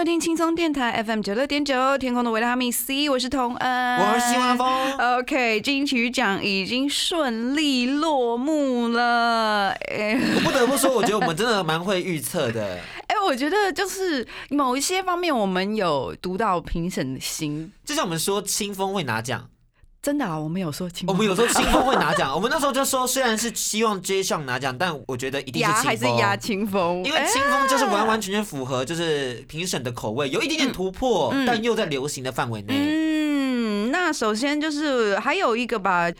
收听轻松电台 FM 九六点九，天空的维他命 C，我是童恩，我是希望峰。OK，金曲奖已经顺利落幕了。哎、我不得不说，我觉得我们真的蛮会预测的。哎，我觉得就是某一些方面，我们有读到评审的心。就像我们说清风会拿奖，真的啊，我们有说清我们有时候清风 会拿奖，我们那时候就说，虽然是希望 J 上拿奖，但我觉得一定是清风。还是压清风，因为清风就是完完全全符合就是评审的口味，有一点点突破，嗯。但又在流行的范围内。嗯，那首先就是还有一个吧，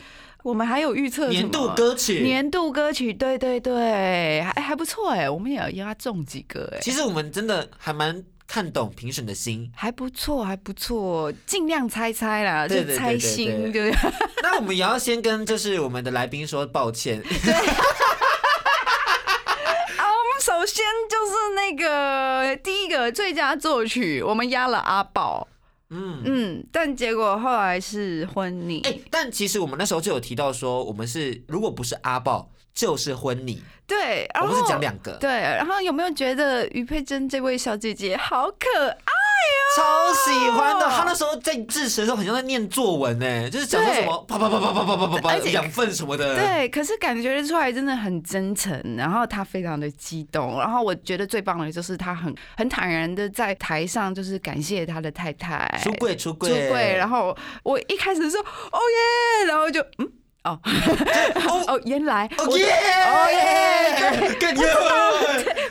我们还有预测年度歌曲，年度歌曲，对对对，还还不错哎，我们也要压中几个哎，其实我们真的还蛮看懂评审的心。还不错，还不错，尽量猜猜啦，就猜心，对对不对？那我们也要先跟就是我们的来宾说抱歉，啊，我们首先就是那个第一个最佳作曲，我们压了阿宝，嗯。嗯，但结果后来是婚礼，哎、但其实我们那时候就有提到说，我们是如果不是阿豹，就是婚礼，对，然后我们是讲两个，对，然后有没有觉得于佩珍这位小姐姐好可爱？超喜欢的。她那时候在致辞的时候，很像在念作文呢，就是讲说什么啪啪啪啪啪啪啪啪养分什么的。对，可是感觉出来真的很真诚，然后她非常的激动，然后我觉得最棒的就是她很很坦然的在台上就是感谢她的太太出柜出出柜柜，然后我一开始说哦耶，然后就嗯哦。哦。哦原来。哦耶！哦耶！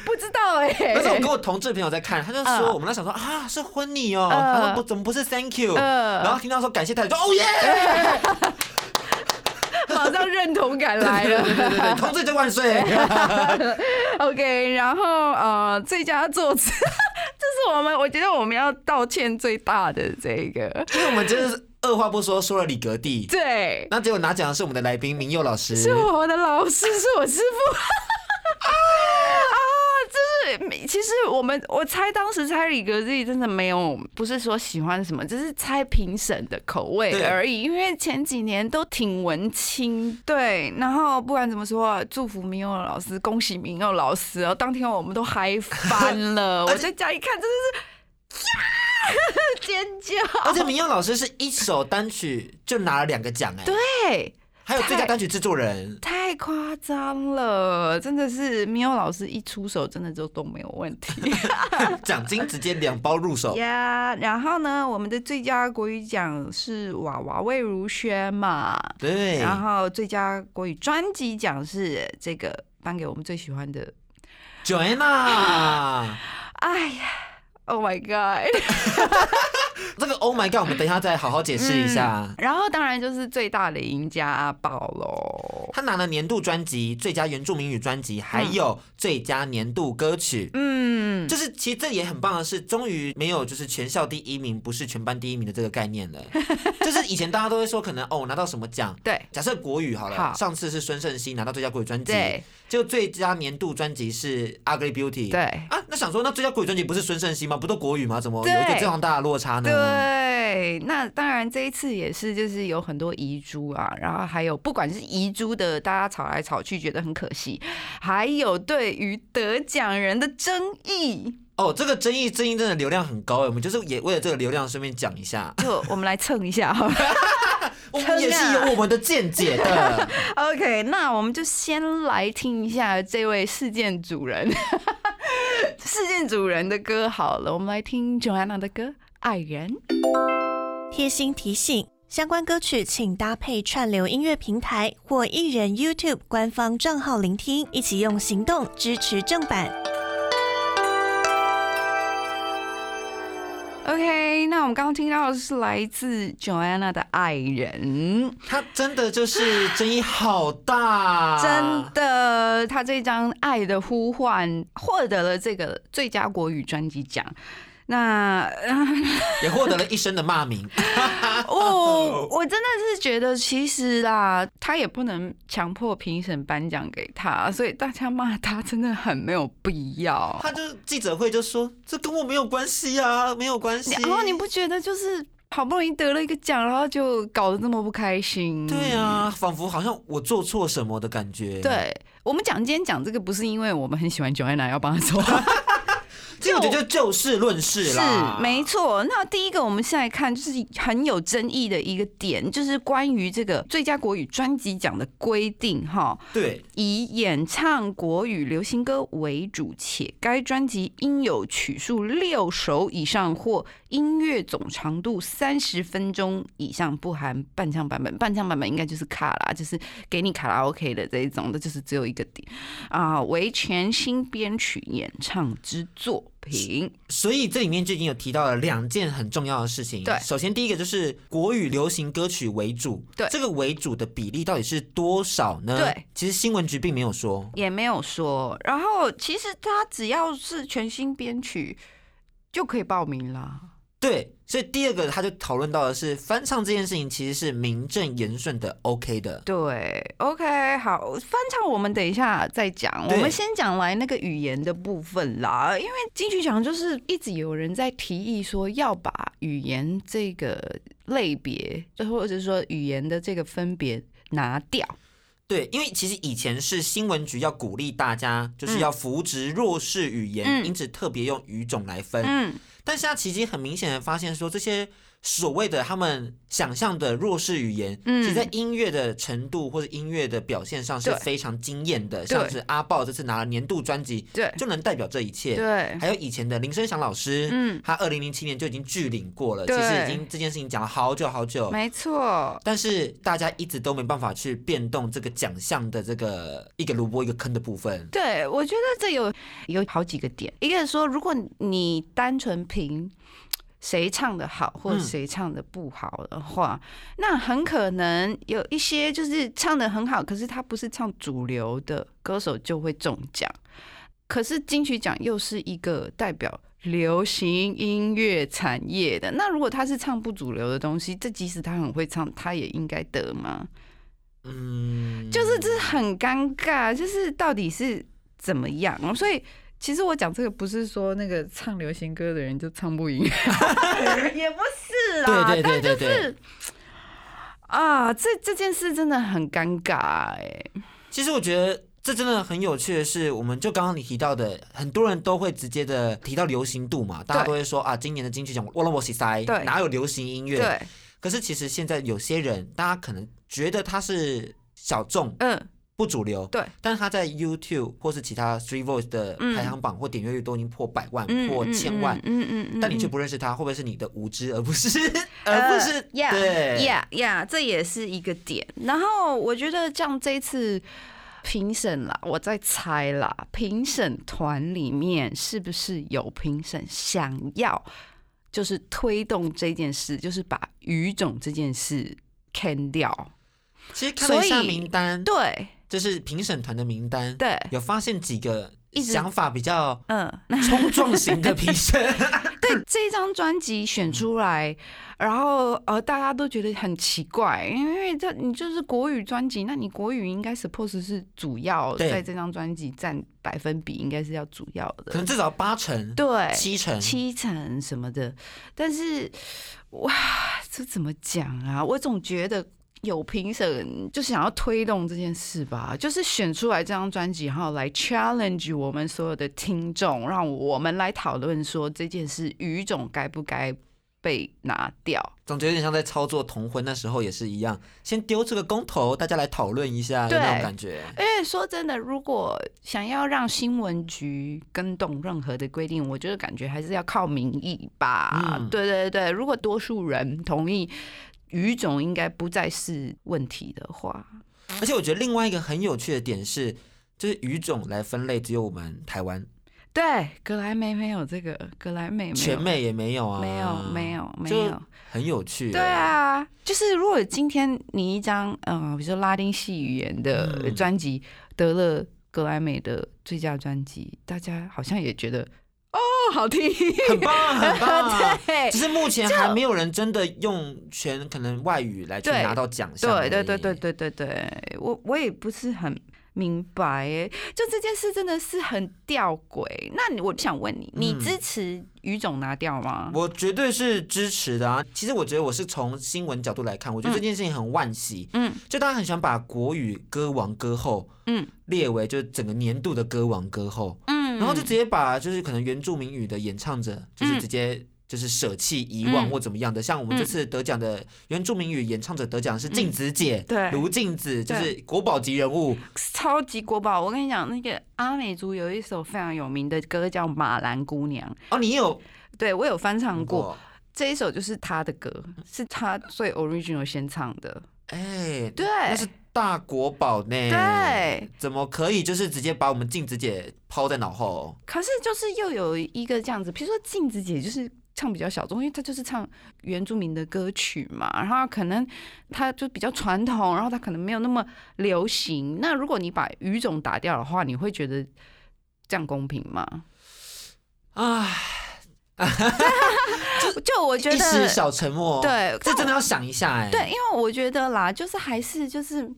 不知道哎、那时候我跟我同志朋友在看，他就说嗯。我们在想说啊是婚礼哦，嗯。他说不怎么不是 Thank you，嗯。然后听到说感谢太太，说哦耶，马上认同感来了。对对对对，同志就万岁。OK，然后呃，最佳作词，这是我们我觉得我们要道歉最大的这个，因为我们真的是二话不说说了李格弟，对，那结果拿奖的是我们的来宾明佑老师，是我的老师，是我师傅。啊，就是其实我们我猜当时猜李格弟真的没有，不是说喜欢什么，只是猜评审的口味而已。因为前几年都挺文青，对。然后不管怎么说，祝福明佑老师，恭喜明佑老师哦！当天我们都嗨翻了，我在家一看，真的是呀 尖叫。而且明佑老师是一首单曲就拿了两个奖哎，对。还有最佳单曲制作人。太夸张了，真的是明耀老师一出手，真的就都没有问题 奖金直接两包入手。呀。然后呢，我们的最佳国语奖是娃娃魏如萱嘛，对，然后最佳国语专辑奖是这个颁给我们最喜欢的，Joanna，哎呀，Oh my God！这个 Oh my God，我们等一下再好好解释一下。嗯然后当然就是最大的赢家阿宝喽。他拿了年度专辑、最佳原住民语专辑，还有最佳年度歌曲。嗯，就是其实这也很棒的是，终于没有就是全校第一名不是全班第一名的这个概念了。就是以前大家都会说可能哦拿到什么奖，对假设国语好了，好上次是孙盛希拿到最佳国语专辑，就最佳年度专辑是 Ugly Beauty。对啊，那想说那最佳国语专辑不是孙盛希吗？不都国语吗？怎么有一个这样大的落差呢？对，那当然这一次也是，就是有很多遗珠啊，然后还有不管是遗珠的，大家吵来吵去觉得很可惜，还有对于得奖人的争议，哦，这个争议争议真的流量很高哎，我们就是也为了这个流量顺便讲一下，就我们来蹭一下好了。我们也是有我们的见解的。OK，那我们就先来听一下这位事件主人，事件主人的歌好了，我们来听 Joanna 的歌《爱人》。贴心提醒：相关歌曲请搭配串流音乐平台或艺人 YouTube 官方账号聆听，一起用行动支持正版。OK，那我们刚刚听到的是来自 Joanna 的爱人，他真的就是争议好大，真的，他这张《爱的呼唤》获得了这个最佳国语专辑奖。那 也获得了一生的骂名。哦，我真的是觉得，其实啦，他也不能强迫评审颁奖给他，所以大家骂他真的很没有必要。他就记者会就说：“这跟我没有关系啊，没有关系。”然后你不觉得就是好不容易得了一个奖，然后就搞得这么不开心？对啊，仿佛好像我做错什么的感觉。对我们讲今天讲这个，不是因为我们很喜欢九安娜要帮他做。这我觉得就就事论事啦，是没错。那第一个，我们现在看就是很有争议的一个点，就是关于这个最佳国语专辑奖的规定，哈，对，以演唱国语流行歌为主，且该专辑应有曲数六首以上或音乐总长度三十分钟以上，不含伴唱版本。伴唱版本应该就是卡拉，就是给你卡拉 OK 的这一种的，就是只有一个点啊，为全新编曲演唱之作。品，所以这里面就已经有提到了两件很重要的事情。对，首先第一个就是国语流行歌曲为主，对，这个为主的比例到底是多少呢？对，其实新闻局并没有说，也没有说。然后其实它只要是全新编曲就可以报名了。对，所以第二个他就讨论到的是翻唱这件事情其实是名正言顺的，OK 的。对，OK，好，翻唱我们等一下再讲，我们先讲来那个语言的部分啦。因为金曲奖就是一直有人在提议说要把语言这个类别，或者是说语言的这个分别拿掉。对，因为其实以前是新闻局要鼓励大家，就是要扶植弱势语言，因此特别用语种来分。嗯。但现在其实很明显的发现，说这些所谓的他们想象的弱势语言，嗯其实在音乐的程度或者音乐的表现上是非常惊艳的。像是阿豹这次拿了年度专辑，对，就能代表这一切。对，还有以前的林声祥老师，嗯，他二零零七年就已经拒领过了，其实已经这件事情讲了好久好久。没错。但是大家一直都没办法去变动这个奖项的这个一个萝卜一个坑的部分。对，我觉得这有有好几个点，一个是说，如果你单纯凭评谁唱的好，或者谁唱的不好的话，那很可能有一些就是唱的很好，可是他不是唱主流的歌手就会中奖。可是金曲奖又是一个代表流行音乐产业的，那如果他是唱不主流的东西，这即使他很会唱，他也应该得吗？嗯，就是这很尴尬，就是到底是怎么样？所以。其实我讲这个不是说那个唱流行歌的人就唱不赢，也不是啦，对对对对对。啊，这这件事真的很尴尬哎。其实我觉得这真的很有趣的是，我们就刚刚你提到的，很多人都会直接的提到流行度嘛，大家都会说啊，今年的金曲奖我了我西塞，哪有流行音乐？对。可是其实现在有些人，大家可能觉得他是小众，嗯。不主流，对，但是他在 YouTube 或是其他 Street Voice 的排行榜或点阅率都已经破百万、破千万，嗯嗯嗯，但你却不认识他，会不会是你的无知，而不是，而不是？yeah yeah，这也是一个点。然后我觉得像这一次评审啦，我在猜啦，评审团里面是不是有评审想要就是推动这件事，就是把语种这件事 can 掉？其实看了一下名单，对。这是评审团的名单，对，有发现几个想法比较嗯冲撞型的评审。对，这张专辑选出来，然后呃，大家都觉得很奇怪，因为这你就是国语专辑，那你国语应该 suppose 是主要在这张专辑占百分比，应该是要主要的，可能至少八成，对，七成，七成什么的。但是哇，这怎么讲啊？我总觉得。有评审就想要推动这件事吧，就是选出来这张专辑，然后来 challenge 我们所有的听众，让我们来讨论说这件事语种该不该被拿掉。总觉得有点像在操作同婚那时候也是一样，先丢这个公投，大家来讨论一下那种感觉。因为说真的，如果想要让新闻局跟动任何的规定，我觉得感觉还是要靠民意吧。对对对，如果多数人同意。语种应该不再是问题的话，而且我觉得另外一个很有趣的点是，就是语种来分类只有我们台湾，对对，格莱美没有这个，格莱美全美也没有啊，没有没有没有。很有趣。对，啊，就是如果今天你一张嗯、呃比如说拉丁系语言的嗯。专辑得了格莱美的最佳专辑，大家好像也觉得哦好听，很棒 很棒。对只是目前还没有人真的用全可能外语来去拿到奖项。对对对对对对对，我我也不是很明白哎，就这件事真的是很吊诡。那你我想问你，你嗯支持语种拿掉吗？我绝对是支持的啊！其实我觉得我是从新闻角度来看，我觉得这件事情很惋惜。嗯就大家很喜欢把国语歌王歌后嗯列为就是整个年度的歌王歌后，嗯然后就直接把就是可能原住民语的演唱者，就是嗯直接就是舍弃遗忘嗯或怎么样的。像我们这次得奖的原住民语演唱者得奖是静子姐，对卢静子，就是国宝级人物。超级国宝。我跟你讲，那个阿美族有一首非常有名的歌叫《马兰姑娘》，哦，你有对我有翻唱过。过？这一首就是他的歌，是他最 original 先唱的。哎，对那是大国宝呢。对，怎么可以就是直接把我们静子姐抛在脑后？可是就是又有一个这样子，比如说镜子姐就是唱比较小众，因为她就是唱原住民的歌曲嘛，然后可能她就比较传统，然后她可能没有那么流行。那如果你把语种打掉的话，你会觉得这样公平吗？唉，就我觉一时得，小沉默。，对，这真的要想一下哎。对，因为我觉得啦，就是还是就是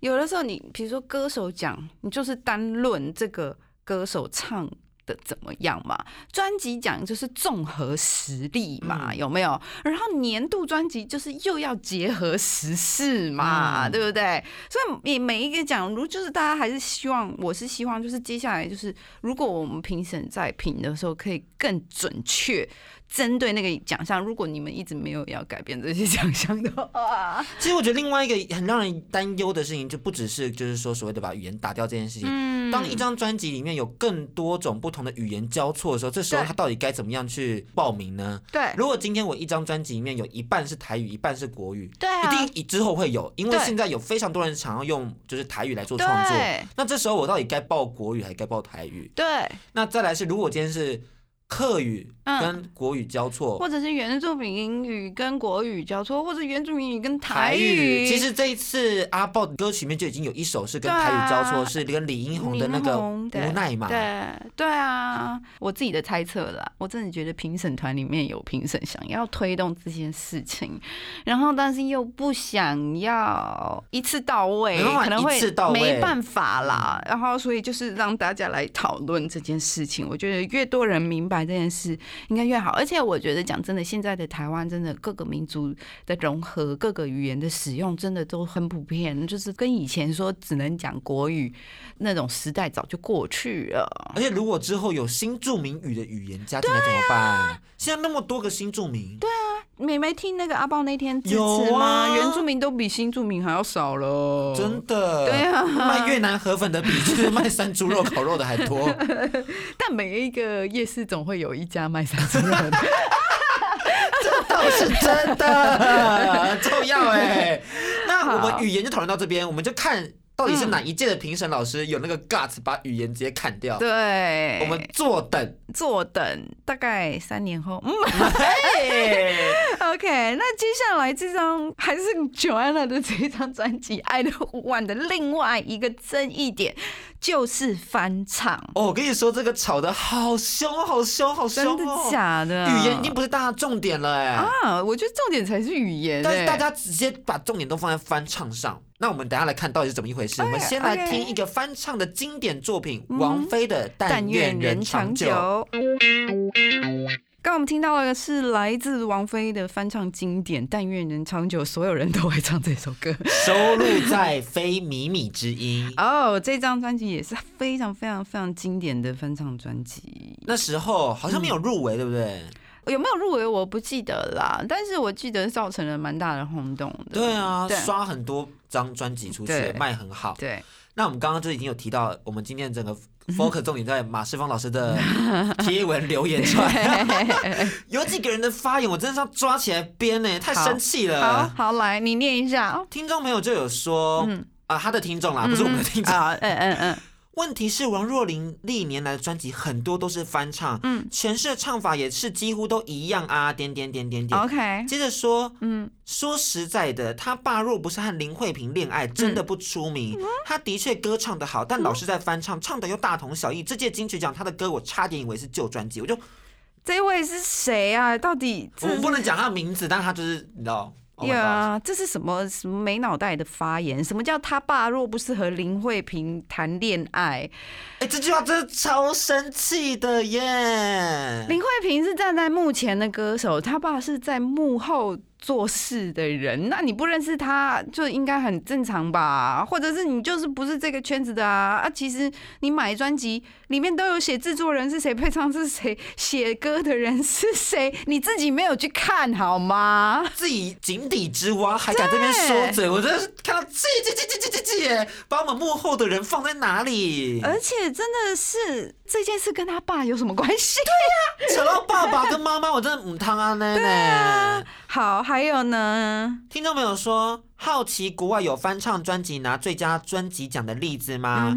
有的时候你比如说歌手讲，你就是单论这个歌手唱的怎么样嘛，专辑奖就是综合实力嘛，嗯有没有？然后年度专辑就是又要结合时事嘛，嗯对不对？所以每每一个奖，如就是大家还是希望，我是希望就是接下来就是，如果我们评审在评的时候可以更准确。针对那个奖项，如果你们一直没有要改变这些奖项的话，其实我觉得另外一个很让人担忧的事情，就不只是就是说所谓的把语言打掉这件事情。嗯当一张专辑里面有更多种不同的语言交错的时候，这时候对他到底该怎么样去报名呢？对如果今天我一张专辑里面有一半是台语，一半是国语，对啊，一定之后会有，因为现在有非常多人想要用就是台语来做创作。对那这时候我到底该报国语还是该报台语？对，那再来是，如果今天是客语嗯跟国语交错，或者是原住民语跟国语交错，或者原住民语跟台语。其实这一次阿豹的歌曲里面就已经有一首是跟台语交错，是跟李英宏的那个无奈嘛。对对啊，我自己的猜测啦，我真的觉得评审团里面有评审想要推动这件事情，然后但是又不想要一次到位，可能会没办法啦。然后所以就是让大家来讨论这件事情，我觉得越多人明白这件事，应该越好。而且我觉得讲真的，现在的台湾真的各个民族的融合、各个语言的使用，真的都很普遍，就是跟以前说只能讲国语那种时代早就过去了。而且如果之后有新著名语的语言家进来怎么办？现在那么多个新著名，对你没听那个阿豹那天有吗？啊原住民都比新住民还要少了，真的，对啊卖越南河粉的比就是卖山猪肉、烤肉的还多。但每一个夜市总会有一家卖山猪肉的。倒是真的很重要哎。那我们好语言就讨论到这边，我们就看到底是哪一届的评审老师有那个 guts 把语言直接砍掉。对，我们坐等。坐等大概三年后，嗯嘿，OK。那接下来这张还是 Joanna 的这张专辑《爱的呼唤》的另外一个争议点就是翻唱，哦，我跟你说，这个吵得好凶，好凶，好凶真的哦！假的？语言已经不是大家重点了哎。啊，我觉得重点才是语言欸，但是大家直接把重点都放在翻唱上，那我们等下来看到底是怎么一回事。我们先来听一个翻唱的经典作品，嗯王菲的《但但愿愿人长久》。久。刚刚我们听到的是来自王菲的翻唱经典《但愿人长久》，所有人都会唱这首歌。收录在《非靡靡之音》。哦，这张专辑也是非常非常非常经典的翻唱专辑。那时候好像没有入围，对不对？有没有入围我不记得啦，但是我记得造成了蛮大的轰动的。对啊，对刷很多张专辑出去，卖很好。对，那我们刚刚就已经有提到，我们今天整个 focus 重点在马世芳老师的 贴文留言串，有几个人的发言我真的是要抓起来编呢，太生气好了。好来，你念一下。听众朋友就有说，嗯啊，他的听众啦，不是我们的听众，啊，嗯嗯嗯，问题是王若琳历年来的专辑很多都是翻唱，嗯，诠释的唱法也是几乎都一样啊，点点点点点。OK，接着说，嗯，说实在的，他爸若不是和林慧萍恋爱，真的不出名。嗯他的确歌唱的好，但老是在翻唱，唱的又大同小异。这届金曲奖他的歌，我差点以为是旧专辑，我就这位是谁啊？到底我们不能讲他名字，但他就是你知道。Oh 呀这是什么什么没脑袋的发言？什么叫他爸若不是和林慧萍谈恋爱哎、这句话真的超生气的耶！林慧萍是站在幕前的歌手，他爸是在幕后做事的人。那你不认识他，就应该很正常吧？或者是你就是不是这个圈子的啊？啊，其实你买专辑里面都有写制作人是谁，配唱是谁，写歌的人是谁，你自己没有去看好吗？自己井底之蛙还敢这边说嘴，我真的是看到气气气气气气气耶！把我们幕后的人放在哪里？而且真的是这件事跟他爸有什么关系？对呀扯到爸爸跟妈妈，我真的唔汤啊 奶奶。好，还有呢？听众朋友说，好奇国外有翻唱专辑拿最佳专辑奖的例子吗？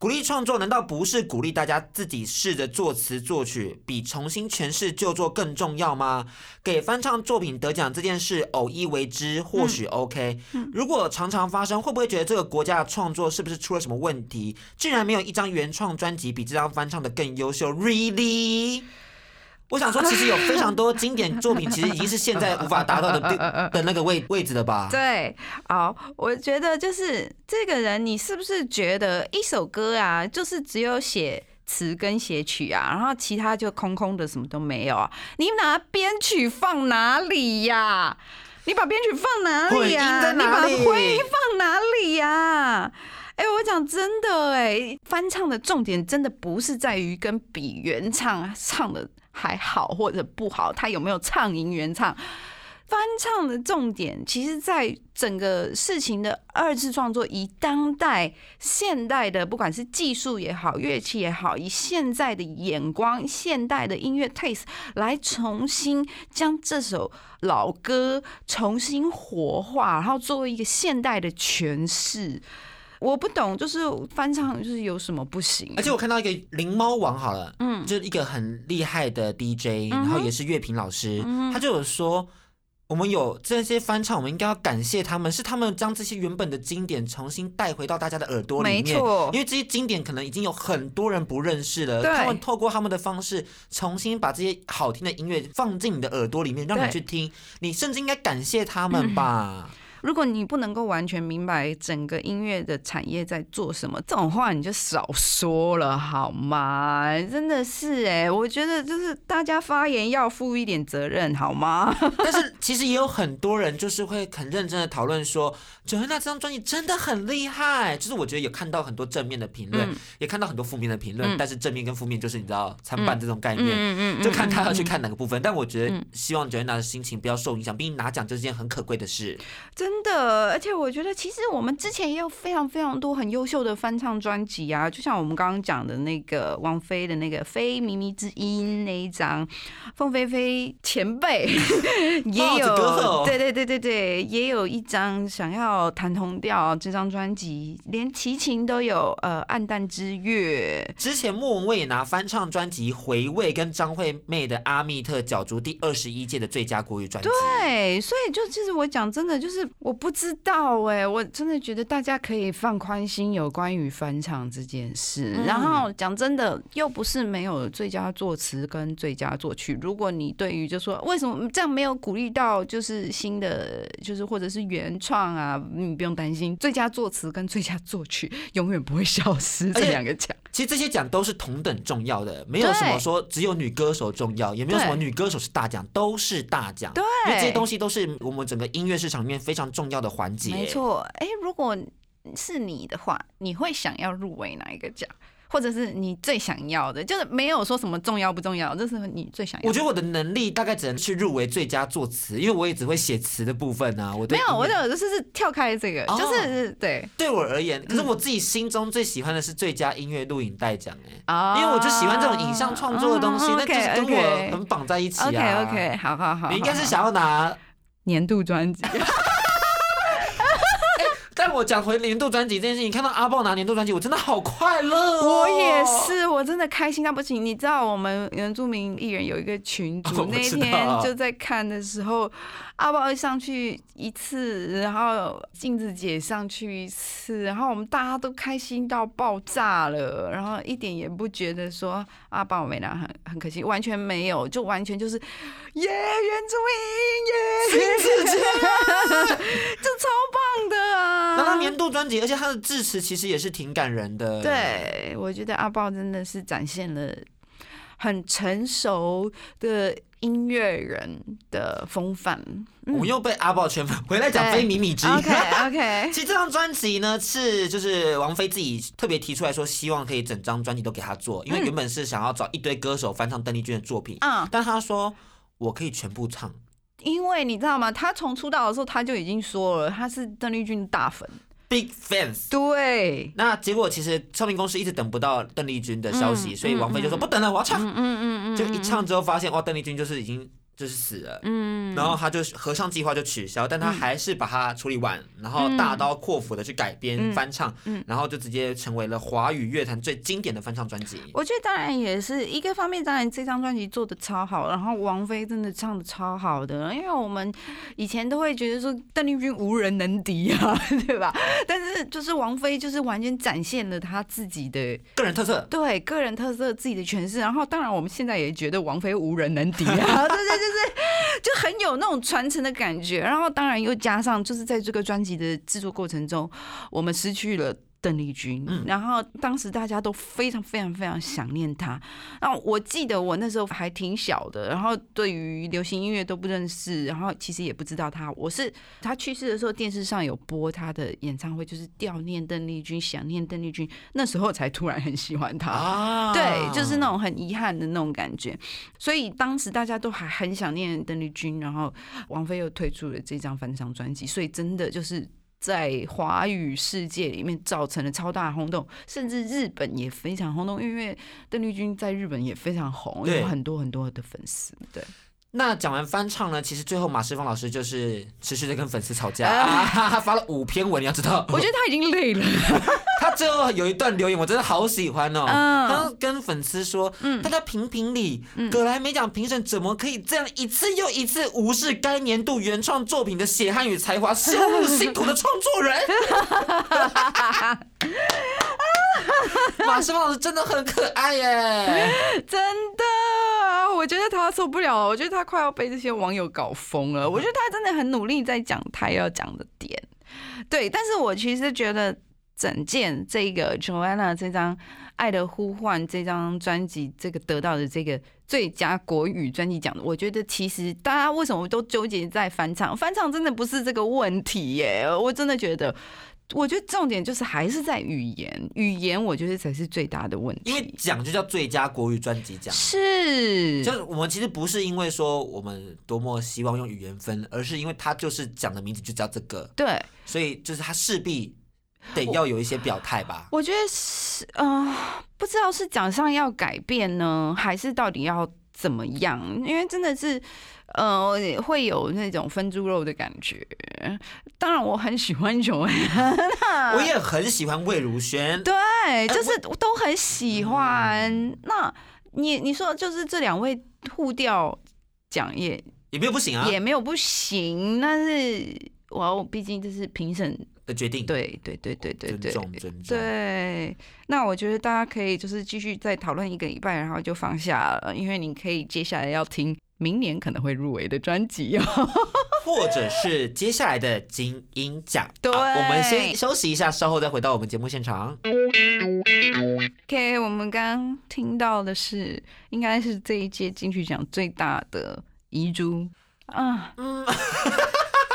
鼓励创作难道不是鼓励大家自己试着作词作曲，比重新诠释旧作更重要吗？给翻唱作品得奖这件事偶一为之或许 OK，、如果常常发生，会不会觉得这个国家的创作是不是出了什么问题？竟然没有一张原创专辑比这张翻唱的更优秀？Really？我想说，其实有非常多经典作品，其实已经是现在无法达到的地 的那个位位置了吧？对，好，我觉得就是这个人，你是不是觉得一首歌啊，就是只有写词跟写曲啊，然后其他就空空的，什么都没有啊？你拿编曲放哪里呀、你把编曲放哪里呀、你把哪里混音放哪里呀、哎、我讲真的、哎，翻唱的重点真的不是在于跟比原唱唱的还好或者不好，他有没有唱赢原唱。翻唱的重点，其实在整个事情的二次创作，以当代现代的，不管是技术也好，乐器也好，以现在的眼光、现代的音乐 taste 来重新将这首老歌重新活化，然后作为一个现代的诠释。我不懂，就是翻唱就是有什么不行？而且我看到一个灵猫王好了，嗯，就是一个很厉害的 DJ，、然后也是乐评老师，他就有说。我们有这些翻唱，我们应该要感谢他们，是他们将这些原本的经典重新带回到大家的耳朵里面。没错因为这些经典可能已经有很多人不认识了，他们透过他们的方式，重新把这些好听的音乐放进你的耳朵里面，让你去听。你甚至应该感谢他们吧。如果你不能够完全明白整个音乐的产业在做什么，这种话你就少说了好吗？真的是哎、我觉得就是大家发言要负一点责任好吗？但是其实也有很多人就是会很认真的讨论说，九恩娜这张专辑真的很厉害。就是我觉得有看到很多正面的评论，嗯也看到很多负面的评论，嗯但是正面跟负面就是你知道参半这种概念。嗯就看他要去看哪个部分，但我觉得嗯希望九恩娜的心情不要受影响，毕竟拿奖就是件很可贵的事。真的，而且我觉得其实我们之前也有非常非常多很优秀的翻唱专辑啊，就像我们刚刚讲的那个王菲的那个《非靡靡之音》那一张，凤飞飞前辈 也有，对对对对对，也有一张想要弹同调这张专辑，连齐秦都有呃《暗淡之月》。之前莫文蔚也拿翻唱专辑《回味》跟张惠妹的《阿密特》角逐第二十一届的最佳国语专辑。对，所以就其实我讲真的，就是我不知道哎、我真的觉得大家可以放宽心有关于翻唱这件事。嗯然后讲真的，又不是没有最佳作词跟最佳作曲。如果你对于就说为什么这样没有鼓励到就是新的就是或者是原创啊，你不用担心，最佳作词跟最佳作曲 永远不会消失这两个奖。其实这些奖都是同等重要的，没有什么说只有女歌手重要，也没有什么女歌手是大奖，都是大奖。对因为这些东西都是我们整个音乐市场里面非常重要的环节。没，错，哎、如果是你的话，你会想要入围哪一个奖？或者是你最想要的，就是没有说什么重要不重要，这是你最想要的。我觉得我的能力大概只能去入围最佳作词，因为我也只会写词的部分啊。我对没有，我就是是跳开这个，哦就是对对我而言，可是我自己心中最喜欢的是最佳音乐录影带奖哎。啊因为我就喜欢这种影像创作的东西，嗯那就是跟我很绑在一起啊。OK OK，好好好，好你应该是想要拿，年度专辑，但我讲回年度专辑这件事情，看到阿豹拿年度专辑，我真的好快乐、哦。我也，是，我真的开心到不行。你知道我们原住民艺人有一个群组，我那天就在看的时候，阿豹一上去一次，然后镜子姐上去一次，然后我们大家都开心到爆炸了，然后一点也不觉得说阿豹没拿很很可惜，完全没有，就完全就是耶原住民耶，这超棒的啊！那他年度专辑，而且他的致辞其实也是挺感人的。，对，我觉得阿豹真的是展现了很成熟的音乐人的风范。我们又被阿豹圈粉，回来讲对非米米之音。OK OK，其实这张专辑呢，是就是王菲自己特别提出来说，希望可以整张专辑都给他做，因为嗯原本是想要找一堆歌手翻唱邓丽君的作品，嗯，但他说我可以全部唱。因为你知道吗？他从出道的时候他就已经说了，他是邓丽君的大粉。Big fans。对，那结果其实唱片公司一直等不到邓丽君的消息，嗯所以王菲就说嗯不等了，我要唱。嗯嗯嗯嗯，就一唱之后发现哇，邓丽君就是已经就是死了。嗯，然后他就合唱计划就取消，但他还是把它处理完，然后大刀阔斧的去改编、嗯翻唱，嗯然后就直接成为了华语乐坛最经典的翻唱专辑。我觉得当然也是一个方面，当然这张专辑做的超好，然后王菲真的唱的超好的，因为我们以前都会觉得说邓丽君无人能敌啊，对吧？但是就是王菲就是完全展现了她自己的个人特色，对个人特色自己的诠释，然后当然我们现在也觉得王菲无人能敌啊，对 对，就是就很有那种传承的感觉，然后当然又加上就是在这个专辑的制作过程中，我们失去了。邓丽君，嗯然后当时大家都非常非常非常想念她。然后我记得我那时候还挺小的，然后对于流行音乐都不认识，然后其实也不知道她。我是她去世的时候，电视上有播她的演唱会，就是悼念邓丽君，想念邓丽君，那时候才突然很喜欢她。啊对，就是那种很遗憾的那种感觉，所以当时大家都还很想念邓丽君，然后王菲又推出了这张翻唱专辑，所以真的就是。在华语世界里面造成了超大轰动，甚至日本也非常轰动，因为邓丽君在日本也非常红，有很多很多的粉丝。对，那讲完翻唱呢，其实最后马世芳老师就是持续在跟粉丝吵架，啊啊、他发了五篇文，你要知道，我觉得他已经累了。他最后有一段留言，我真的好喜欢哦。嗯他跟粉丝说，大家评评理，葛莱美奖评审怎么可以这样一次又一次无视该年度原创作品的血汗与才华，羞辱辛苦的创作人？马世芳老师真的很可爱耶！真的，我觉得他受不了了，我觉得他快要被这些网友搞疯了。我觉得他真的很努力在讲他要讲的点，对。但是我其实觉得整件这个 Joanna 这张《爱的呼唤》这张专辑，这个得到的这个最佳国语专辑奖的，我觉得其实大家为什么都纠结在翻唱？翻唱真的不是这个问题耶，我真的觉得。我觉得重点就是还是在语言，语言我觉得才是最大的问题。因为奖就叫最佳国语专辑奖。是，就是我们其实不是因为说我们多么希望用语言分，而是因为它就是奖的名字就叫这个，对，所以就是它势必得要有一些表态吧。我觉得是，呃，不知道是奖项要改变呢，还是到底要怎么样？因为真的是，呃，会有那种分猪肉的感觉。当然，我很喜欢九安，我也很喜欢魏如萱，对，就是都很喜欢。嗯那你你说，就是这两位互调奖也也没有不行啊也没有不行，但是我毕竟这是评审的决定。对对对对对对尊重尊重。对，那我觉得大家可以就是继续再讨论一个礼拜，然后就放下了，因为你可以接下来要听明年可能会入围的专辑哦。或者是接下来的金鹰奖。对好我们先休息一下，稍后再回到我们节目现场。OK，我们刚刚听到的是，应该是这一届金曲奖最大的遗珠啊，嗯，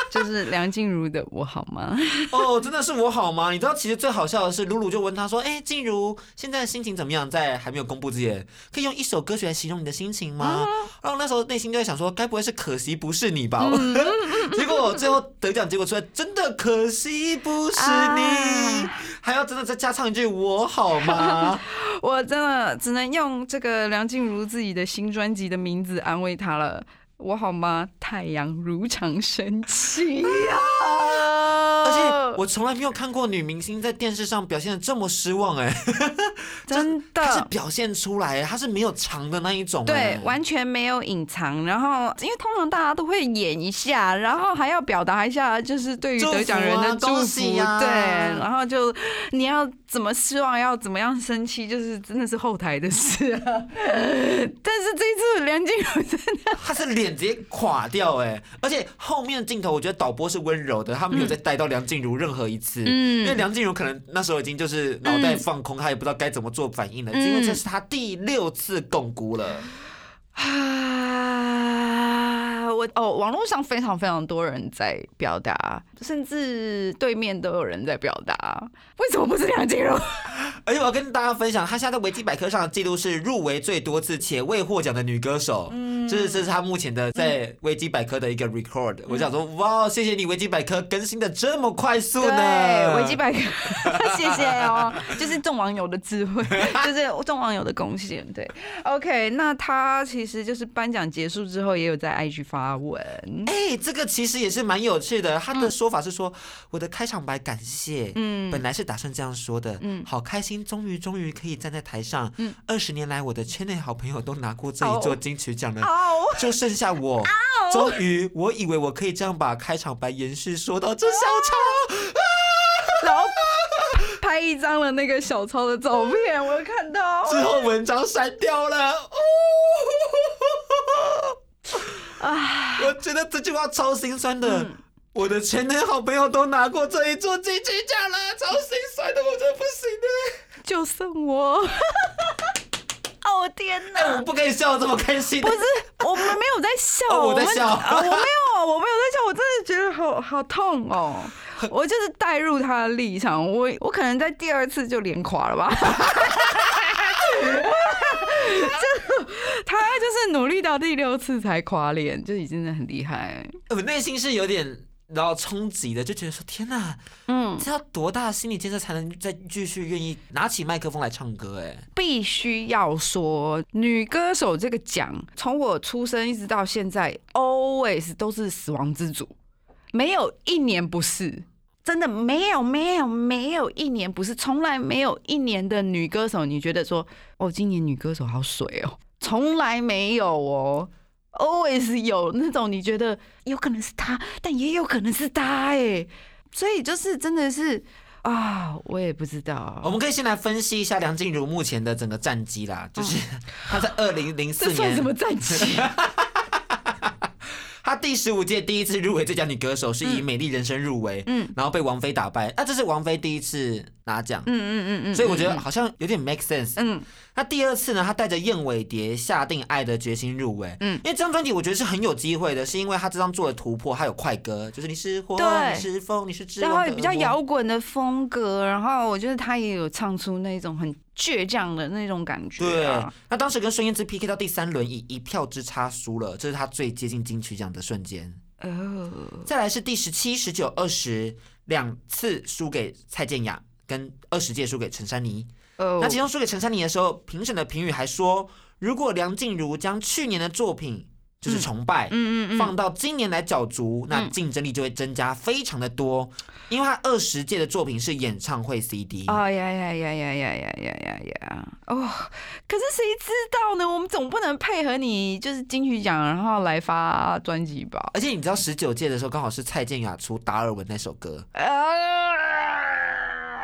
就是梁静茹的《我好吗》。哦，真的是我好吗？你知道，其实最好笑的是，露露就问他说：“哎、静茹，现在心情怎么样？在还没有公布之前，可以用一首歌曲来形容你的心情吗？”然后那时候内心就在想说，该不会是可惜不是你吧？结果最后得奖结果出来，真的可惜不是你，啊还要真的再加唱一句“我好吗 我真的只能用这个梁静茹自己的新专辑的名字安慰她了。我好吗？太阳如常升起啊、而且我从来没有看过女明星在电视上表现的这么失望哎、真她是。表现出来，她是没有藏的那一种、对哎，完全没有隐藏，然后因为通常大家都会演一下，然后还要表达一下，就是对于得奖人的祝恭福，喜呀对，然后就你要怎么失望，要怎么样生气，就是真的是后台的事啊。但是这一次梁静茹真的 她是脸直接垮掉哎、而且后面镜头我觉得导播是温柔的，他没有再带到梁静茹任何一次，嗯。因为梁静茹可能那时候已经就是脑袋放空，她也不知道该怎么做反应了，嗯。因为这是她第六次共估了。啊，我哦，网络上非常非常多人在表达，甚至对面都有人在表达，为什么不是梁静茹？而且我要跟大家分享，她现在在维基百科上的记录是入围最多次且未获奖的女歌手。嗯，这是这是她目前的在维基百科的一个 record。我想说，哇，谢谢你维基百科更新的这么快速呢。对，维基百科，谢谢哦，就是众网友的智慧，就是众网友的贡献。对，OK，那他其实就是颁奖结束之后，也有在 IG 发文。哎、这个其实也是蛮有趣的。他的说法是说，我的开场白感谢，嗯本来是打算这样说的，嗯好开心，终于终于可以站在台上，嗯二十年来我的圈内好朋友都拿过这一座金曲奖了，哦，就剩下我，终于，我以为我可以这样把开场白延续说到这小超，然后拍一张了那个小超的照片，我有看到。之后文章删掉了，哦。啊，我觉得这句话超心酸的。嗯我的前男好朋友都拿过这一座金曲奖了，超心酸的，我真的不行的。就剩我。哦天哎，我！不可以笑得这么开心。不是，我们没有在笑，哦我在笑啊我没有，我没有在笑，我真的觉得好好痛哦。我就是带入他的立场，我我可能在第二次就连垮了吧。就他就是努力到第六次才垮脸，就已经很厉害。我内心是有点然后冲击的，就觉得说天哪，嗯，这要多大的心理建设才能再继续愿意拿起麦克风来唱歌？哎，必须要说，女歌手这个奖，从我出生一直到现在，always 都是死亡之组，没有一年不是。真的没有没有没有一年不是，从来没有一年的女歌手，你觉得说哦，今年女歌手好水哦，从来没有哦，always 有那种你觉得有可能是他，但也有可能是他哎，所以就是真的是啊，我也不知道，我们可以先来分析一下梁静茹目前的整个战绩啦，就是她在二零零四年什么战绩？她第十五届第一次入围最佳女歌手，是以《美丽人生》入围，嗯然后被王菲打败。啊，这是王菲第一次拿奖，嗯嗯嗯嗯，所以我觉得好像有点 make sense。嗯。那第二次呢，他带着燕尾蝶下定爱的决心入围。嗯。因为这张专辑我觉得是很有机会的，是因为他这张做的突破，他有快歌，就是你是火，你是风，你是之然后也比较摇滚的风格，然后我觉得他也有唱出那种很倔强的那种感觉、对。啊。，那当时跟孙燕姿 PK 到第三轮，以一票之差输了，这是他最接近金曲奖的瞬间。哦，再来是第十七、十九、二十两次输给蔡健雅，跟二十届输给陈珊妮。哦那其中输给陈珊妮的时候，评审的评语还说，如果梁静茹将去年的作品就是崇拜。嗯嗯嗯，放到今年来角逐，那竞争力就会增加非常的多，因为他二十届的作品是演唱会 CD，、哎呀呀呀呀呀呀呀呀呀！哦，可是谁知道呢？我们总不能配合你就是金曲奖，然后来发专辑吧？而且你知道十九届的时候刚好是蔡健雅出《达尔文》那首歌，呃，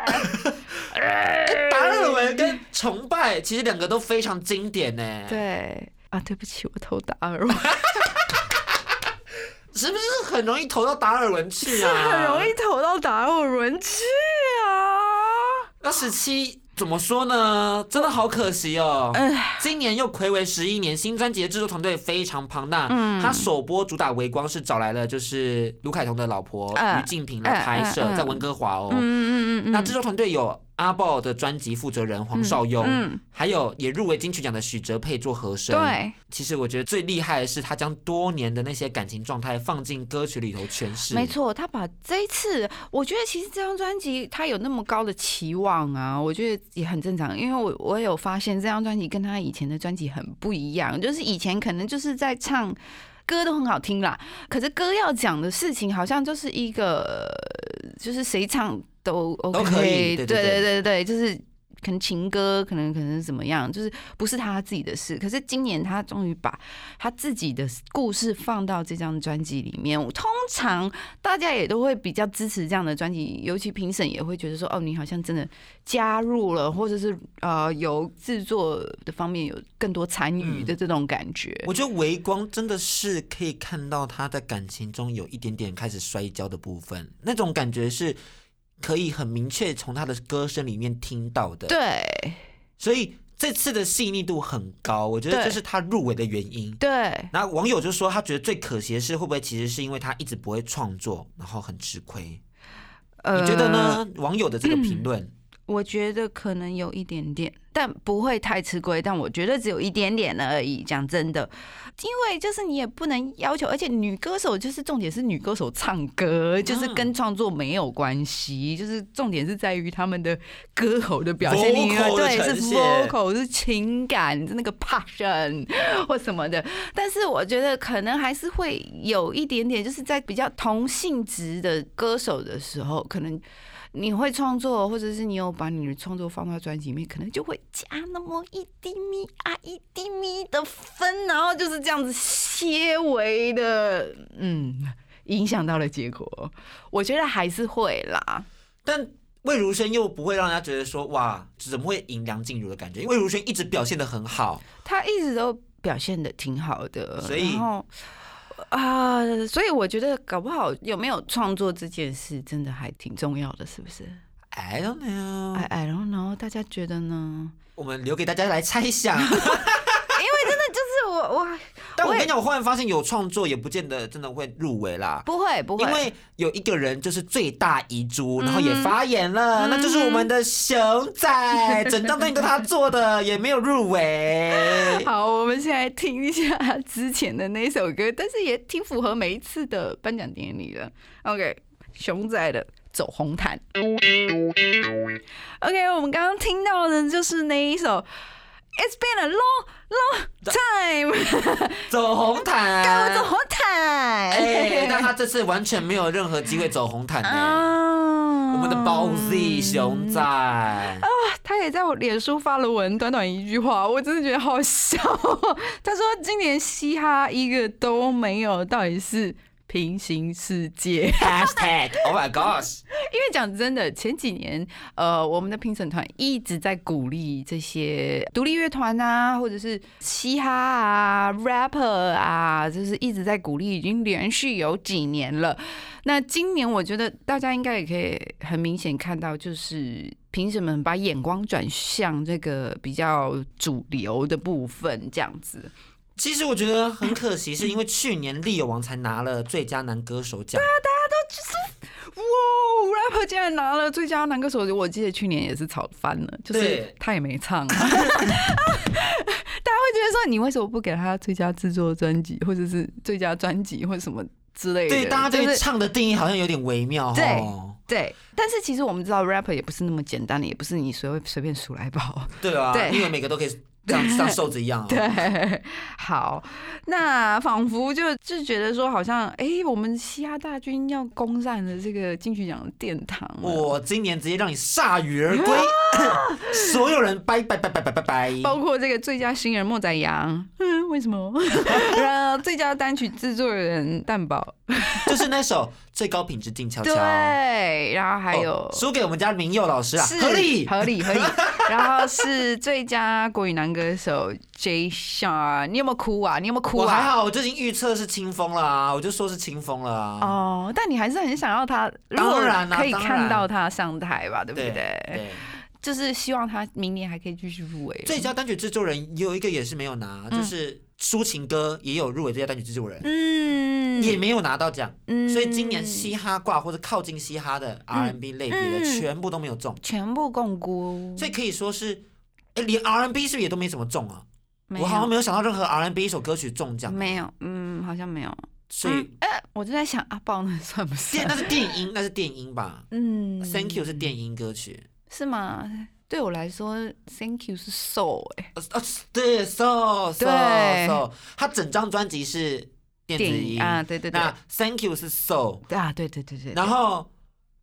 达尔文跟崇拜其实两个都非常经典呢。，对啊，对不起，我投达尔文，是不是很容易投到达尔文去啊是啊？很容易。投到达尔文去啊。那十七怎么说呢？真的好可惜哦。哎，今年又暌违十一年，新专辑的制作团队非常庞大。嗯他首播主打《微光》是找来了就是卢凯彤的老婆嗯于静平来拍摄，在温哥华哦。嗯嗯嗯嗯，那制作团队有阿豹的专辑负责人黄少雍，嗯，还有也入围金曲奖的许哲佩做和声。，对，其实我觉得最厉害的是他将多年的那些感情状态放进歌曲里头诠释。没，错，他把这一次，我觉得其实这张专辑他有那么高的期望啊，我觉得也很正常，因为我我有发现这张专辑跟他以前的专辑很不一样，就是以前可能就是在唱。歌都很好听啦，可是歌要讲的事情好像就是一个呃就是谁唱都 OK，都可以对对对对对对，就是。可能情歌，可能可能怎么样，就是不是他自己的事。可是今年他终于把他自己的故事放到这张专辑里面。通常大家也都会比较支持这样的专辑，尤其评审也会觉得说，哦，你好像真的加入了，或者是呃有制作的方面有更多参与的这种感觉。我觉得微光真的是可以看到他在感情中有一点点开始摔跤的部分，那种感觉是可以很明确从他的歌声里面听到的。，对所以这次的细腻度很高，我觉得这是他入围的原因。对，然后网友就说，他觉得最可惜的是，会不会其实是因为他一直不会创作，然后很吃亏？呃你觉得？呢？网友的这个评论，我觉得可能有一点点，但不会太吃亏。但我觉得只有一点点而已。讲真的，因为就是你也不能要求，而且女歌手就是重点是女歌手唱歌，就是跟创作没有关系，就是重点是在于他们的歌喉的表现力对，是 vocal 是情感，是那个 passion 或什么的。但是我觉得可能还是会有一点点，就是在比较同性质的歌手的时候，可能。你会创作，或者是你有把你的创作放到专辑里面，可能就会加那么一滴咪啊一滴咪的分，然后就是这样子些微的，嗯，影响到了结果。我觉得还是会啦，但魏如萱又不会让人家觉得说哇，怎么会赢梁静茹的感觉？因为魏如萱一直表现的很好，她一直都表现的挺好的，所以然后啊、所以我觉得搞不好有没有创作这件事，真的还挺重要的，是不是 I don't know，？I I don't know，大家觉得呢？我们留给大家来猜想。就是我我但我跟你讲，我忽然发现有创作也不见得真的会入围啦。不会不会，因为有一个人就是最大遗珠，嗯然后也发言了，那就是我们的熊仔，整张专辑都他做的，也没有入围。好，我们现在听一下之前的那首歌，但是也挺符合每一次的颁奖典礼的。OK，熊仔的《走红毯》。OK，我们刚刚听到的就是那一首。It's been a long, long time，走红毯，跟我走红毯。哎，但他这次完全没有任何机会走红毯呢。啊我们的包 Z 熊仔，他也在我脸书发了文，短短一句话，我真的觉得好笑。他说今年嘻哈一个都没有，到底是平行世界？Hashtag Oh my gosh，因为讲真的，前几年呃，我们的评审团一直在鼓励这些独立乐团啊，或者是嘻哈啊、rapper 啊，就是一直在鼓励，已经连续有几年了。那今年我觉得大家应该也可以很明显看到，就是评审们把眼光转向这个比较主流的部分，这样子。其实我觉得很可惜，是因为去年力友王才拿了最佳男歌手奖，哇，rapper 竟然拿了最佳男歌手，我记得去年也是吵翻了，就是他也没唱、啊。大家会觉得说，你为什么不给他最佳制作专辑，或者是最佳专辑，或者什么之类的？对大家就是对唱的定义好像有点微妙对哦。对，但是其实我们知道，rapper 也不是那么简单的，也不是你随便随便数来宝。对啊，对因为每个都可以像像瘦子一样、哦。对，好，那仿佛就就觉得说，好像哎、我们西亚大军要攻占了这个金曲奖的殿堂了。我今年直接让你铩羽而归，所有人拜拜拜拜拜拜拜。包括这个最佳新人莫宰阳，嗯，为什么？然后最佳单曲制作人蛋宝，就是那首最高品质静悄悄，对，然后还有、哦输给我们家明佑老师啊，是合理。合理合理，然后是最佳国语男歌手 J Sean，你有没有哭啊？你有没有哭啊？我还好，我就已经预测是清风了啊，我就说是清风了啊。哦，但你还是很想要他，如果当然啊可以看到他上台吧，对不对对？对，就是希望他明年还可以继续入围。最佳单曲制作人有一个也是没有拿，就是抒情歌也有入围最佳单曲制作人，嗯也没有拿到奖。嗯所以今年嘻哈挂或者靠近嘻哈的 R&B 类别的嗯全部都没有中，全部共估，所以可以说是，哎，连 R&B 是不是也都没怎么中啊？我好像没有想到任何 R&B 一首歌曲中奖，没有，嗯，好像没有。所以嗯哎，我就在想阿豹那算不算？那是电音，那是电音吧嗯？Thank you 是电音歌曲，是吗？对我来说，Thank you 是 soul 哎、对，so so 对。so，他整张专辑是电子电音影啊，对对对，那 Thank you 是 so，啊，对对对对，然后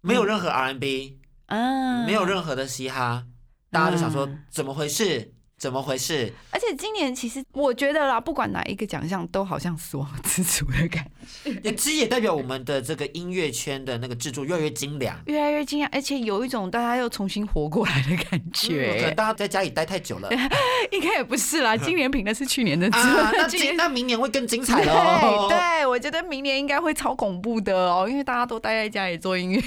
没有任何 R&B，嗯，没有任何的嘻哈，大家就想说怎么回事？怎么回事？而且今年其实我觉得啦，不管哪一个奖项，都好像死亡之组的感觉。也其实也代表我们的这个音乐圈的那个制作越来越精良，越来越精良，而且有一种大家又重新活过来的感嗯可能觉。大家在家里待太久了 应该也不是啦，今年评的是去年的啊，那 今那明年会更精彩对喽。对，我觉得明年应该会超恐怖的哦，因为大家都待在家里做音乐。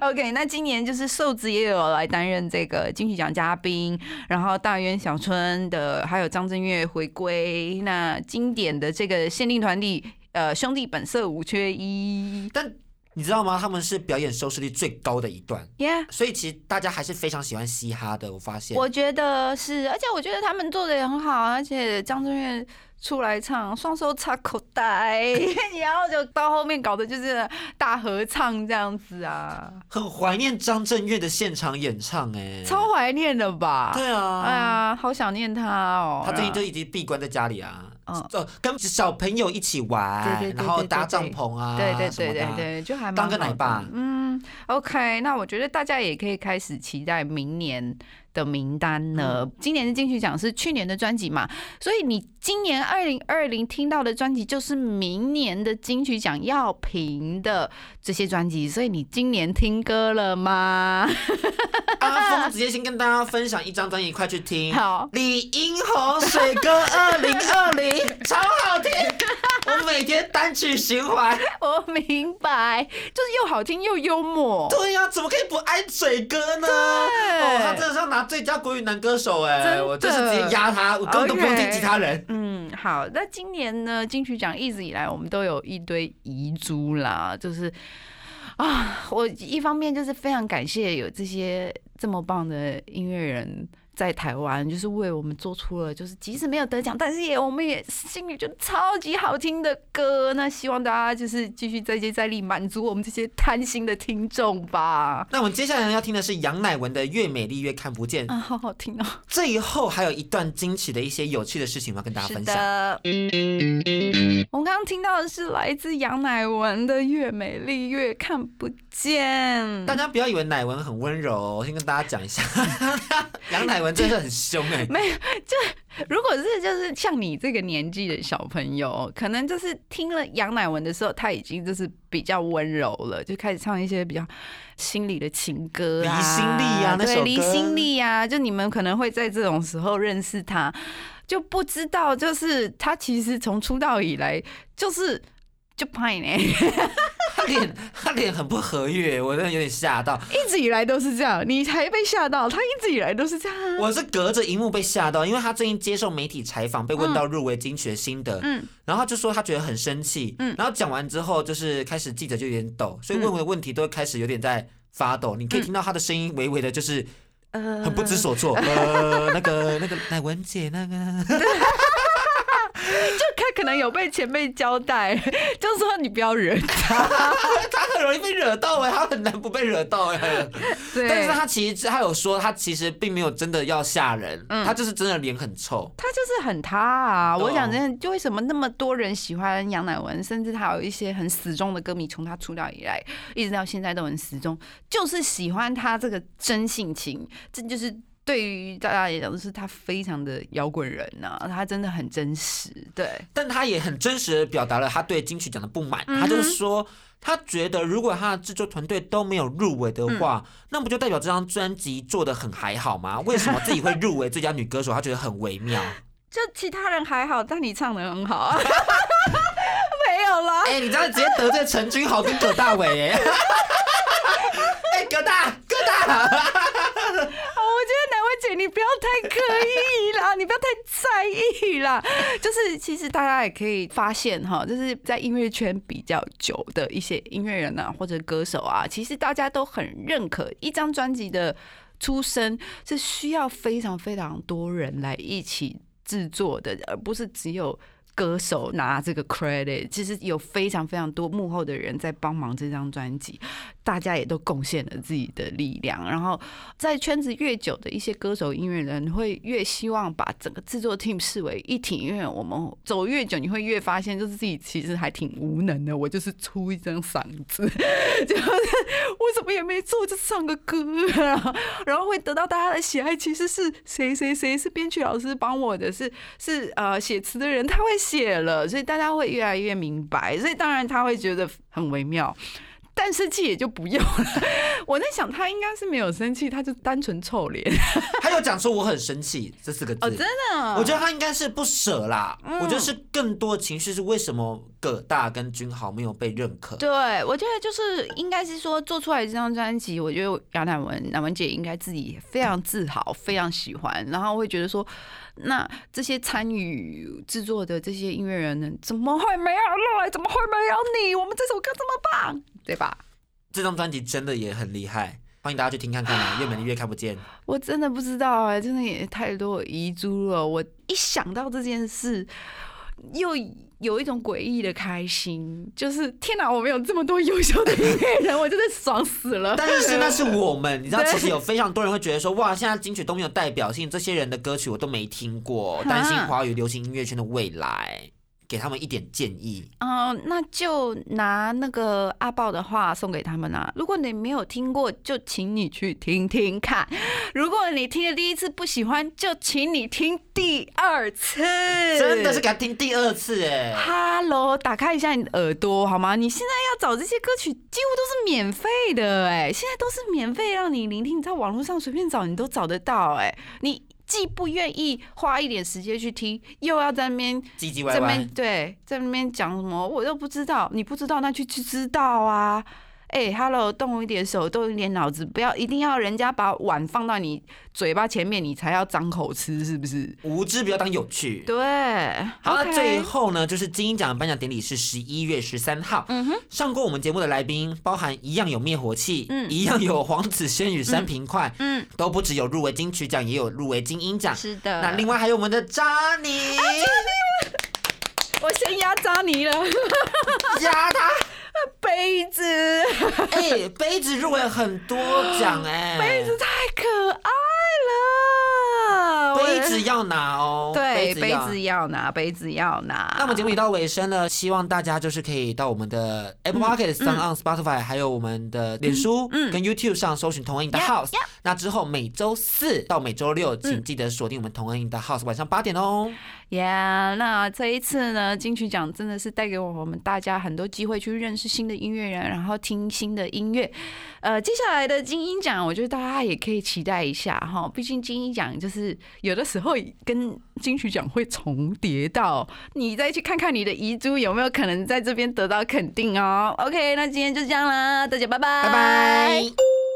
OK，那今年就是瘦子也有来担任这个金曲奖嘉宾，然后大袁小春的，还有张震岳回归，那经典的这个限定团体，呃，兄弟本色五缺一。但你知道吗？他们是表演收视率最高的一段，，Yeah。所以其实大家还是非常喜欢嘻哈的。我发现，我觉得是，而且我觉得他们做的也很好，而且张震岳出来唱，双手插口袋，然后就到后面搞的就是大合唱这样子啊，很怀念张震岳的现场演唱，哎，超怀念的吧？对啊，哎呀，好想念他哦。他最近就已经闭关在家里啊，嗯。呃，跟小朋友一起玩，对对对然后搭帐篷啊，对对对对对，就还蛮当个奶爸。嗯，OK，那我觉得大家也可以开始期待明年的名单呢。嗯今年的金曲奖是去年的专辑嘛，所以你今年二零二零听到的专辑就是明年的金曲奖要评的这些专辑。所以你今年听歌了吗？阿峰直接先跟大家分享一张专辑，快去听。好，李英宏水歌二零二零，超好听，我每天单曲循环。我明白，就是又好听又幽默。对呀、怎么可以不爱嘴哥呢？哦，他真的是要拿最佳国语男歌手哎，我真是直接压他，我根本都不用听其他人。嗯，好，那今年呢，金曲奖一直以来我们都有一堆遗珠啦，就是啊，我一方面就是非常感谢有这些这么棒的音乐人。在台湾，就是为我们做出了，就是即使没有得奖，但是也我们也心里就超级好听的歌。那希望大家就是继续再接再厉，满足我们这些贪心的听众吧。那我们接下来要听的是杨乃文的《越美丽越看不见》，啊，好好听哦！最后还有一段惊奇的一些有趣的事情，我要跟大家分享。的，我们刚刚听到的是来自杨乃文的《越美丽越看不见》。大家不要以为乃文很温柔哦，我先跟大家讲一下，杨乃文真的很凶哎、没有，就如果是就是像你这个年纪的小朋友，可能就是听了杨乃文的时候，他已经就是比较温柔了，就开始唱一些比较心里的情歌啊，离心力啊那对，首离心力啊，就你们可能会在这种时候认识他，就不知道就是他其实从出道以来就是就派呢，他脸他脸很不和悦，我真的有点吓到。一直以来都是这样，你才被吓到，他一直以来都是这样啊。我是隔着荧幕被吓到，因为他最近接受媒体采访，被问到入围金曲的心得，嗯然后他就说他觉得很生气，嗯然后讲完之后，就是开始记者就有点抖，所以问我的问题都会开始有点在发抖，你可以听到他的声音微微的，就是呃很不知所措，呃，那个那个乃文姐那个，可能有被前辈交代，就说你不要惹他。他很容易被惹到哎、他很难不被惹到哎、对，但是他其实他有说，他其实并没有真的要吓人，嗯他就是真的脸很臭。他就是很他啊我想真的，就为什么那么多人喜欢杨乃文，甚至他有一些很死忠的歌迷，从他出道以来一直到现在都很死忠，就是喜欢他这个真性情。这就是对于大家来讲，就是他非常的摇滚人呐、他真的很真实。对，但他也很真实的表达了他对金曲奖的不满，嗯他就是说，他觉得如果他的制作团队都没有入围的话，嗯那不就代表这张专辑做的很还好吗？为什么自己会入围最佳女歌手？他觉得很微妙。就其他人还好，但你唱的很好啊。没有啦，哎、你这样直接得罪陈君豪跟葛大伟哎、哎、葛大葛大，你不要太刻意啦，你不要太在意啦。就是其实大家也可以发现哈，就是在音乐圈比较久的一些音乐人啊或者歌手啊，其实大家都很认可一张专辑的出身是需要非常非常多人来一起制作的，而不是只有。歌手拿这个 credit，其实有非常非常多幕后的人在帮忙这张专辑，大家也都贡献了自己的力量。然后在圈子越久的一些歌手、音乐人，会越希望把整个制作 team 视为一体，因为我们走越久，你会越发现，就是自己其实还挺无能的。我就是出一张嗓子，就是我什么也没做，就唱个歌，然后会得到大家的喜爱。其实是谁谁谁是编曲老师帮我的，是是呃写词的人他会写了，所以大家会越来越明白，所以当然他会觉得很微妙。但生气也就不用了。我在想，他应该是没有生气，他就单纯臭脸。他有讲说我很生气这四个字，哦，真的。我觉得他应该是不舍啦。我觉得是更多的情绪是为什么葛大跟君豪没有被认可。对，我觉得就是应该是说做出来这张专辑，我觉得杨乃文、乃文姐应该自己非常自豪、非常喜欢，然后会觉得说。那这些参与制作的这些音乐人呢？怎么会没有来？怎么会没有你？我们这首歌这么棒，对吧？这张专辑真的也很厉害，欢迎大家去听看看啊！越美丽越看不见。我真的不知道哎，真的也太多遗珠了。我一想到这件事，又。有一种诡异的开心，就是天哪，我们有这么多优秀的音乐人，我真的爽死了。但是那是我们，你知道，其实有非常多人会觉得说，哇，现在金曲都没有代表性，这些人的歌曲我都没听过，担心华语流行音乐圈的未来。给他们一点建议哦，那就拿那个阿豹的话送给他们啊。如果你没有听过，就请你去听听看；如果你听了第一次不喜欢，就请你听第二次。真的是给他听第二次哎！Hello，打开一下你的耳朵好吗？你现在要找这些歌曲，几乎都是免费的哎，现在都是免费让你聆听，你在网络上随便找你都找得到哎，你。既不愿意花一点时间去听，又要在那边唧唧歪歪，对，在那边讲什么，我又不知道，你不知道，那去去知道啊。哎，Hello，动一点手，动一点脑子，不要一定要人家把碗放到你嘴巴前面，你才要张口吃，是不是？无知不要当有趣。对，好，那最后呢，就是金鹰奖颁奖典礼是十一月十三号。嗯哼，上过我们节目的来宾，包含一样有灭火器，嗯，一样有黄子轩与三平快，嗯，都不只有入围金曲奖，也有入围金鹰奖。是的，那另外还有我们的渣尼，我先压扎尼了，压他。杯子，哎，杯子入围很多奖哎，杯子太可爱了，杯子要拿哦，对，杯子要。拿，杯子要拿。那我们节目已到尾声了，希望大家就是可以到我们的 Apple Market、s o n Spotify，还有我们的脸书跟 YouTube 上搜寻同恩影的 House。那之后每周四到每周六，请记得锁定我们同恩影的 House，晚上八点哦。Yeah，那这一次呢，金曲奖真的是带给我们大家很多机会去认识新的音乐人，然后听新的音乐。呃，接下来的金鹰奖，我觉得大家也可以期待一下哈。毕竟金鹰奖就是有的时候跟金曲奖会重叠到，你再去看看你的遗珠有没有可能在这边得到肯定哦。OK，那今天就这样啦，大家拜拜，拜拜。